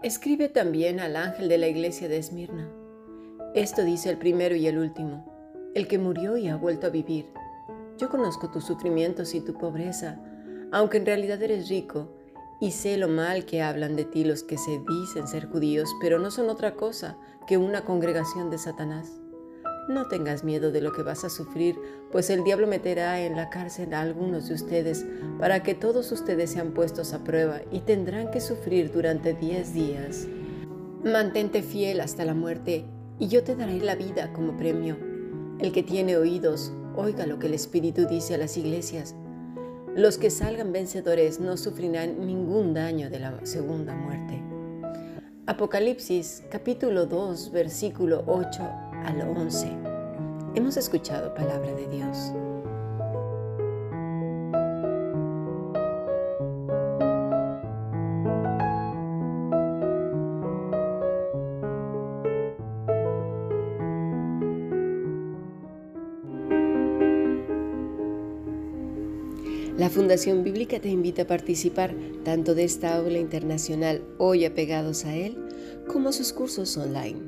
Escribe también al ángel de la iglesia de Esmirna. Esto dice el primero y el último, el que murió y ha vuelto a vivir. Yo conozco tus sufrimientos y tu pobreza, aunque en realidad eres rico, y sé lo mal que hablan de ti los que se dicen ser judíos, pero no son otra cosa que una congregación de Satanás. No tengas miedo de lo que vas a sufrir, pues el diablo meterá en la cárcel a algunos de ustedes para que todos ustedes sean puestos a prueba y tendrán que sufrir durante diez días. Mantente fiel hasta la muerte y yo te daré la vida como premio. El que tiene oídos, oiga lo que el Espíritu dice a las iglesias. Los que salgan vencedores no sufrirán ningún daño de la segunda muerte. Apocalipsis capítulo 2 versículo 8 al 11. Hemos escuchado palabra de Dios. La Fundación Bíblica te invita a participar tanto de esta aula internacional hoy apegados a él, como sus cursos online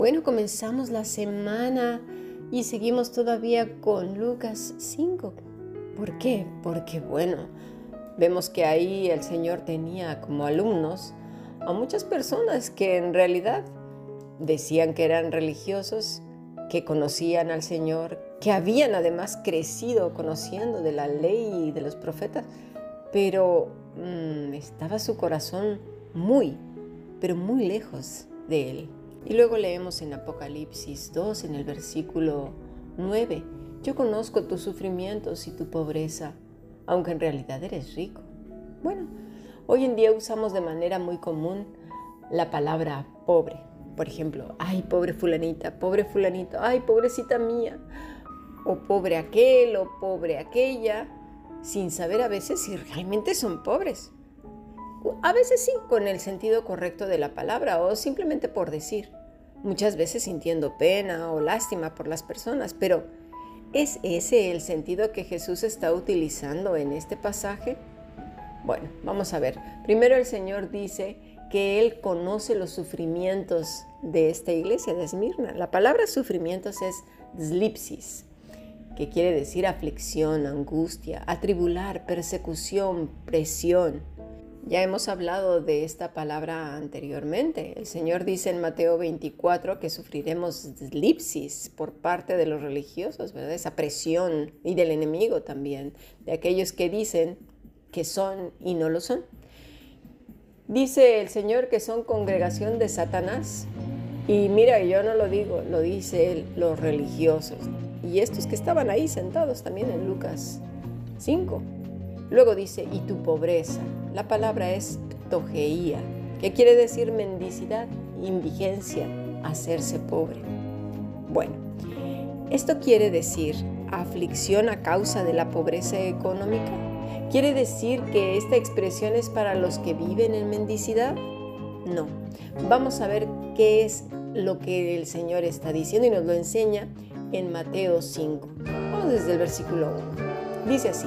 Bueno, comenzamos la semana y seguimos todavía con Lucas 5. ¿Por qué? Porque bueno, vemos que ahí el Señor tenía como alumnos a muchas personas que en realidad decían que eran religiosos, que conocían al Señor, que habían además crecido conociendo de la ley y de los profetas, pero mm, estaba su corazón muy, pero muy lejos de Él. Y luego leemos en Apocalipsis 2, en el versículo 9, yo conozco tus sufrimientos y tu pobreza, aunque en realidad eres rico. Bueno, hoy en día usamos de manera muy común la palabra pobre. Por ejemplo, ay, pobre fulanita, pobre fulanito, ay, pobrecita mía, o pobre aquel, o pobre aquella, sin saber a veces si realmente son pobres. A veces sí, con el sentido correcto de la palabra o simplemente por decir. Muchas veces sintiendo pena o lástima por las personas, pero ¿es ese el sentido que Jesús está utilizando en este pasaje? Bueno, vamos a ver. Primero el Señor dice que Él conoce los sufrimientos de esta iglesia de Esmirna. La palabra sufrimientos es slipsis, que quiere decir aflicción, angustia, atribular, persecución, presión. Ya hemos hablado de esta palabra anteriormente. El Señor dice en Mateo 24 que sufriremos slipsis por parte de los religiosos, ¿verdad? Esa presión y del enemigo también, de aquellos que dicen que son y no lo son. Dice el Señor que son congregación de Satanás. Y mira, yo no lo digo, lo dice los religiosos. Y estos que estaban ahí sentados también en Lucas 5. Luego dice, y tu pobreza. La palabra es tojeía, que quiere decir mendicidad, indigencia, hacerse pobre. Bueno, esto quiere decir aflicción a causa de la pobreza económica. ¿Quiere decir que esta expresión es para los que viven en mendicidad? No. Vamos a ver qué es lo que el Señor está diciendo y nos lo enseña en Mateo 5. Vamos desde el versículo 1. Dice así.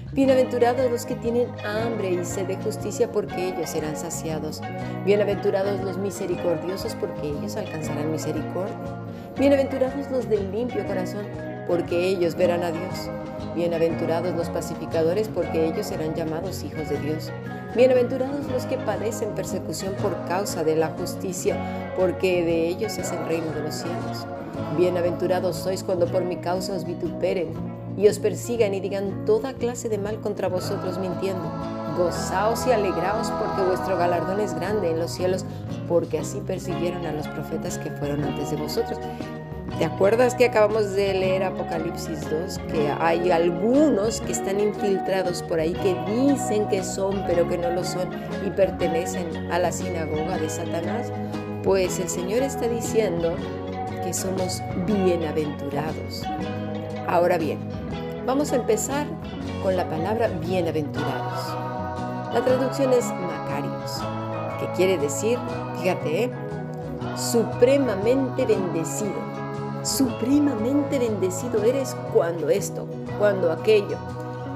Bienaventurados los que tienen hambre y sed de justicia, porque ellos serán saciados. Bienaventurados los misericordiosos, porque ellos alcanzarán misericordia. Bienaventurados los del limpio corazón, porque ellos verán a Dios. Bienaventurados los pacificadores, porque ellos serán llamados hijos de Dios. Bienaventurados los que padecen persecución por causa de la justicia, porque de ellos es el reino de los cielos. Bienaventurados sois cuando por mi causa os vituperen y os persigan y digan toda clase de mal contra vosotros mintiendo. Gozaos y alegraos porque vuestro galardón es grande en los cielos, porque así persiguieron a los profetas que fueron antes de vosotros. ¿Te acuerdas que acabamos de leer Apocalipsis 2? Que hay algunos que están infiltrados por ahí que dicen que son, pero que no lo son y pertenecen a la sinagoga de Satanás. Pues el Señor está diciendo que somos bienaventurados. Ahora bien, vamos a empezar con la palabra bienaventurados. La traducción es Macarios, que quiere decir, fíjate, ¿eh? supremamente bendecido. Supremamente bendecido eres cuando esto, cuando aquello.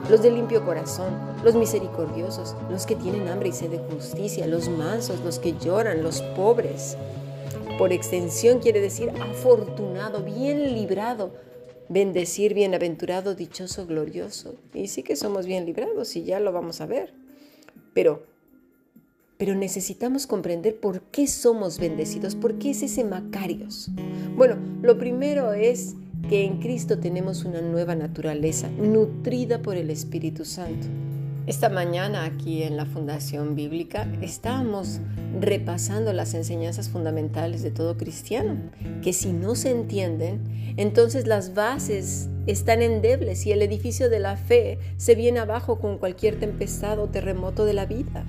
Los de limpio corazón, los misericordiosos, los que tienen hambre y sed de justicia, los mansos, los que lloran, los pobres. Por extensión quiere decir afortunado, bien librado, bendecir, bienaventurado, dichoso, glorioso. Y sí que somos bien librados y ya lo vamos a ver. Pero, pero necesitamos comprender por qué somos bendecidos, por qué es ese Macarios. Bueno, lo primero es que en Cristo tenemos una nueva naturaleza, nutrida por el Espíritu Santo. Esta mañana aquí en la Fundación Bíblica estábamos repasando las enseñanzas fundamentales de todo cristiano, que si no se entienden, entonces las bases están endebles y el edificio de la fe se viene abajo con cualquier tempestad o terremoto de la vida.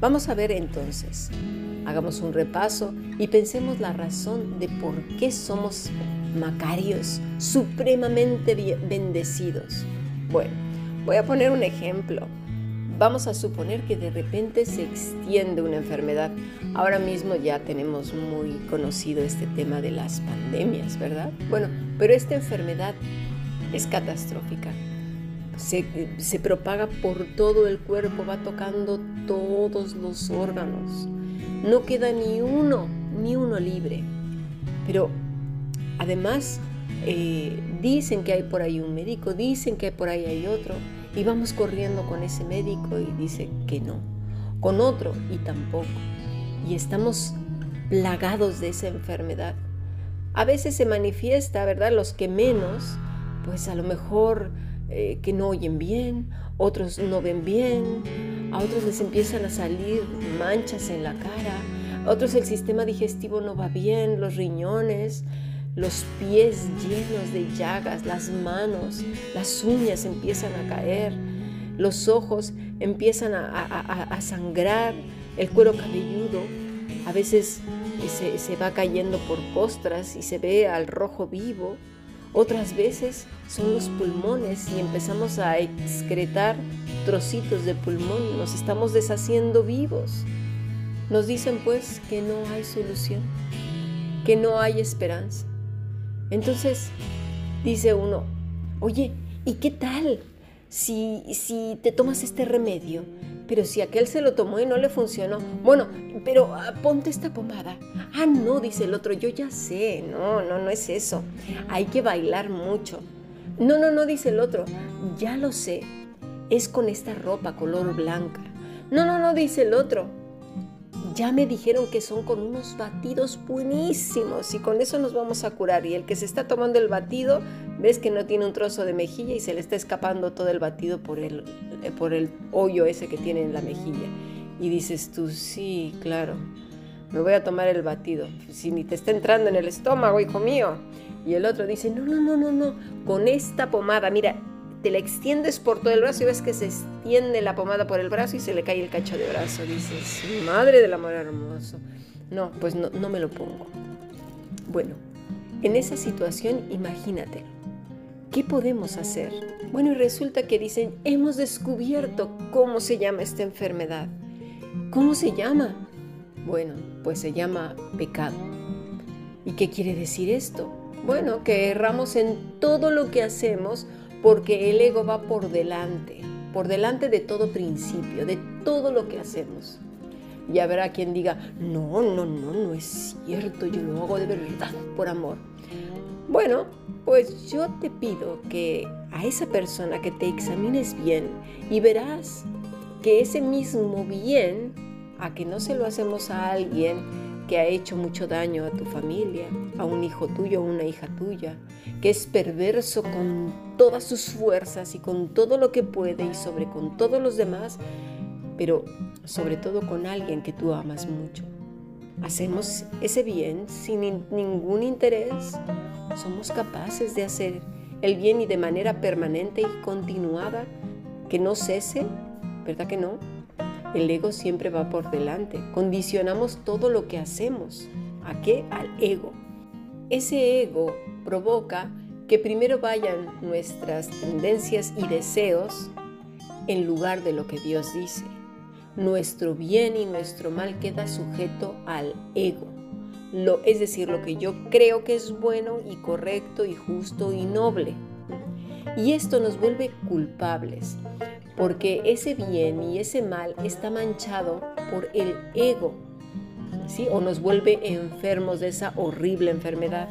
Vamos a ver entonces, hagamos un repaso y pensemos la razón de por qué somos macarios, supremamente bendecidos. Bueno, Voy a poner un ejemplo. Vamos a suponer que de repente se extiende una enfermedad. Ahora mismo ya tenemos muy conocido este tema de las pandemias, ¿verdad? Bueno, pero esta enfermedad es catastrófica. Se, se, propaga por todo el cuerpo, va tocando todos los órganos. No queda ni uno, ni uno libre. Pero además eh, dicen que hay por ahí un médico, dicen que por ahí hay otro, y vamos corriendo con ese médico y dice que no, con otro y tampoco. Y estamos plagados de esa enfermedad. A veces se manifiesta, ¿verdad? Los que menos, pues a lo mejor eh, que no oyen bien, otros no ven bien, a otros les empiezan a salir manchas en la cara, a otros el sistema digestivo no va bien, los riñones, los pies llenos de llagas, las manos, las uñas empiezan a caer, los ojos empiezan a, sangrar, el cuero cabelludo a veces se, se va cayendo por costras y se ve al rojo vivo, otras veces son los pulmones y empezamos a excretar trocitos de pulmón, nos estamos deshaciendo vivos. Nos dicen pues que no hay solución, que no hay esperanza. Entonces dice uno, oye, ¿y qué tal si, si te tomas este remedio? Pero si aquel se lo tomó y no le funcionó, bueno, pero ah, ponte esta pomada. Ah, no, dice el otro, yo ya sé, no, no, no es eso. Hay que bailar mucho. No, no, no, dice el otro, ya lo sé, es con esta ropa color blanca. No, no, no, dice el otro, ya me dijeron que son con unos batidos buenísimos y con eso nos vamos a curar. Y el que se está tomando el batido, ves que no tiene un trozo de mejilla y se le está escapando todo el batido por el, eh, por el hoyo ese que tiene en la mejilla. Y dices tú, sí, claro, me voy a tomar el batido. Si ni te está entrando en el estómago, hijo mío. Y el otro dice, no, no, no, no, no, con esta pomada, mira, te la extiendes por todo el brazo y ves que se extiende la pomada por el brazo y se le cae el cacho de brazo. Dices, madre del amor hermoso. No, pues no, me lo pongo. Bueno, en esa situación imagínate, ¿qué podemos hacer? Bueno, y resulta que dicen, hemos descubierto cómo se llama esta enfermedad. ¿Cómo se llama? Bueno, pues se llama pecado. ¿Y qué quiere decir esto? Bueno, que erramos en todo lo que hacemos porque el ego va por delante, por delante de todo principio, de todo lo que hacemos. Y habrá quien diga, no, no, no, no es cierto, yo lo hago de verdad, por amor. Bueno, pues yo te pido que a esa persona que te examines bien y verás que ese mismo bien, a que no se lo hacemos a alguien que ha hecho mucho daño a tu familia, a un hijo tuyo o una hija tuya, que es perverso con todas sus fuerzas y con todo lo que puede y sobre con todos los demás, pero sobre todo con alguien que tú amas mucho. Hacemos ese bien sin ningún interés. Somos capaces de hacer el bien y de manera permanente y continuada, que no cese, ¿verdad que no? El ego siempre va por delante. Condicionamos todo lo que hacemos. ¿A qué? Al ego. Ese ego provoca que primero vayan nuestras tendencias y deseos en lugar de lo que Dios dice. Nuestro bien y nuestro mal queda sujeto al ego. Lo, es decir, lo que yo creo que es bueno y correcto y justo y noble. Y esto nos vuelve culpables, porque ese bien y ese mal está manchado por el ego, ¿sí? o nos vuelve enfermos de esa horrible enfermedad.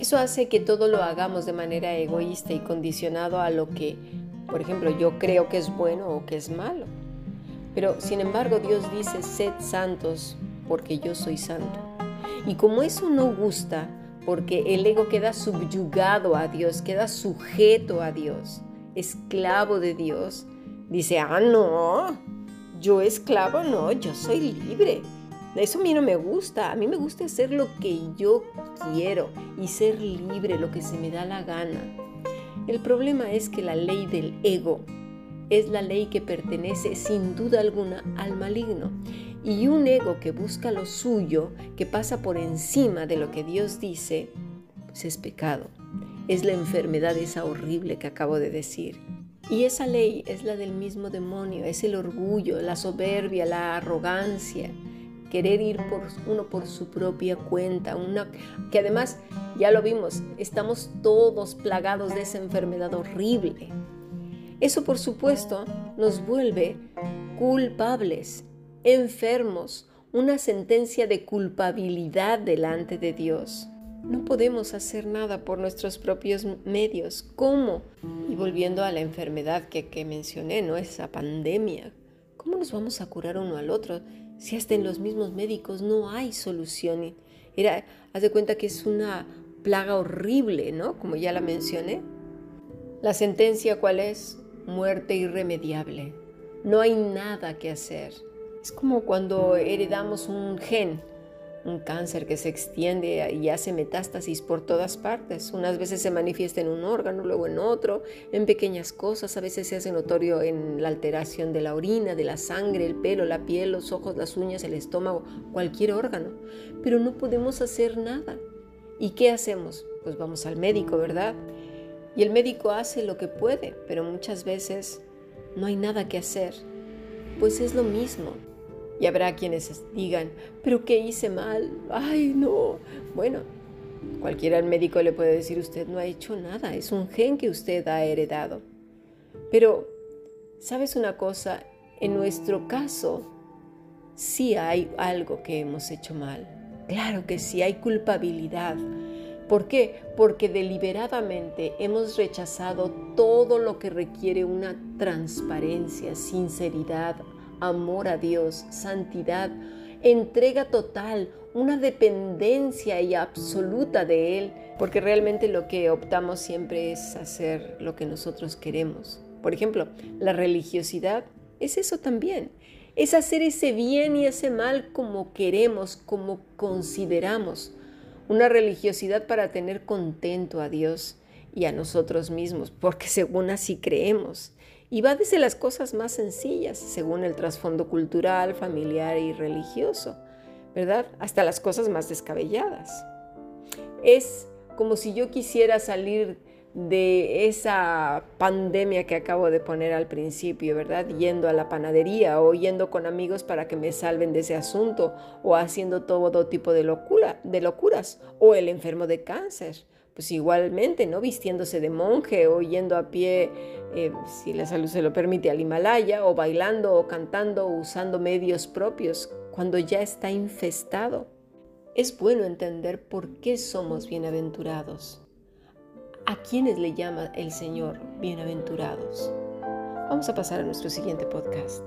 Eso hace que todo lo hagamos de manera egoísta y condicionado a lo que, por ejemplo, yo creo que es bueno o que es malo. Pero sin embargo Dios dice, sed santos porque yo soy santo. Y como eso no gusta, porque el ego queda subyugado a Dios, queda sujeto a Dios, esclavo de Dios, dice, ah, no, yo esclavo no, yo soy libre. Eso a mí no me gusta, a mí me gusta hacer lo que yo quiero y ser libre, lo que se me da la gana. El problema es que la ley del ego es la ley que pertenece sin duda alguna al maligno. Y un ego que busca lo suyo, que pasa por encima de lo que Dios dice, pues es pecado. Es la enfermedad esa horrible que acabo de decir. Y esa ley es la del mismo demonio, es el orgullo, la soberbia, la arrogancia, querer ir por uno por su propia cuenta, una que además ya lo vimos, estamos todos plagados de esa enfermedad horrible. Eso por supuesto nos vuelve culpables, enfermos, una sentencia de culpabilidad delante de Dios. No podemos hacer nada por nuestros propios medios. ¿Cómo? Y volviendo a la enfermedad que, que mencioné, ¿no? Esa pandemia. ¿Cómo nos vamos a curar uno al otro si hasta en los mismos médicos no hay solución? Era, haz de cuenta que es una plaga horrible, ¿no? Como ya la mencioné. La sentencia, ¿cuál es? muerte irremediable. No hay nada que hacer. Es como cuando heredamos un gen, un cáncer que se extiende y hace metástasis por todas partes. Unas veces se manifiesta en un órgano, luego en otro, en pequeñas cosas. A veces se hace notorio en la alteración de la orina, de la sangre, el pelo, la piel, los ojos, las uñas, el estómago, cualquier órgano. Pero no podemos hacer nada. ¿Y qué hacemos? Pues vamos al médico, ¿verdad? Y el médico hace lo que puede, pero muchas veces no hay nada que hacer. Pues es lo mismo. Y habrá quienes digan, pero ¿qué hice mal? Ay, no. Bueno, cualquiera al médico le puede decir, usted no ha hecho nada, es un gen que usted ha heredado. Pero, ¿sabes una cosa? En nuestro caso, sí hay algo que hemos hecho mal. Claro que sí, hay culpabilidad ¿Por qué? Porque deliberadamente hemos rechazado todo lo que requiere una transparencia, sinceridad, amor a Dios, santidad, entrega total, una dependencia y absoluta de Él, porque realmente lo que optamos siempre es hacer lo que nosotros queremos. Por ejemplo, la religiosidad es eso también, es hacer ese bien y ese mal como queremos, como consideramos una religiosidad para tener contento a Dios y a nosotros mismos, porque según así creemos. Y va desde las cosas más sencillas, según el trasfondo cultural, familiar y religioso, ¿verdad? Hasta las cosas más descabelladas. Es como si yo quisiera salir de esa pandemia que acabo de poner al principio, ¿verdad? Yendo a la panadería o yendo con amigos para que me salven de ese asunto o haciendo todo tipo de, locura, de locuras o el enfermo de cáncer. Pues igualmente, ¿no? Vistiéndose de monje o yendo a pie, eh, si la salud se lo permite, al Himalaya o bailando o cantando o usando medios propios cuando ya está infestado. Es bueno entender por qué somos bienaventurados a quienes le llama el Señor bienaventurados. Vamos a pasar a nuestro siguiente podcast.